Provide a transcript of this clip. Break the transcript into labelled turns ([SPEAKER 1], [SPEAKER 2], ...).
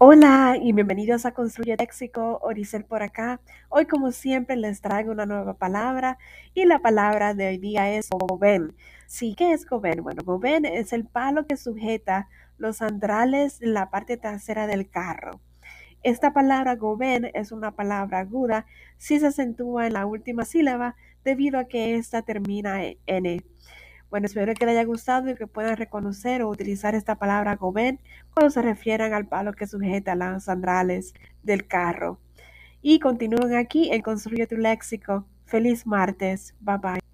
[SPEAKER 1] Hola y bienvenidos a Construye Léxico, Oricel por acá. Hoy como siempre les traigo una nueva palabra y la palabra de hoy día es goben. Sí, ¿qué es goben? Bueno, goben es el palo que sujeta los andrales en la parte trasera del carro. Esta palabra goben es una palabra aguda si se acentúa en la última sílaba debido a que esta termina en N. Bueno, espero que les haya gustado y que puedan reconocer o utilizar esta palabra goben cuando se refieran al palo que sujeta las andrales del carro. Y continúen aquí en Construye tu Léxico. Feliz martes. Bye bye.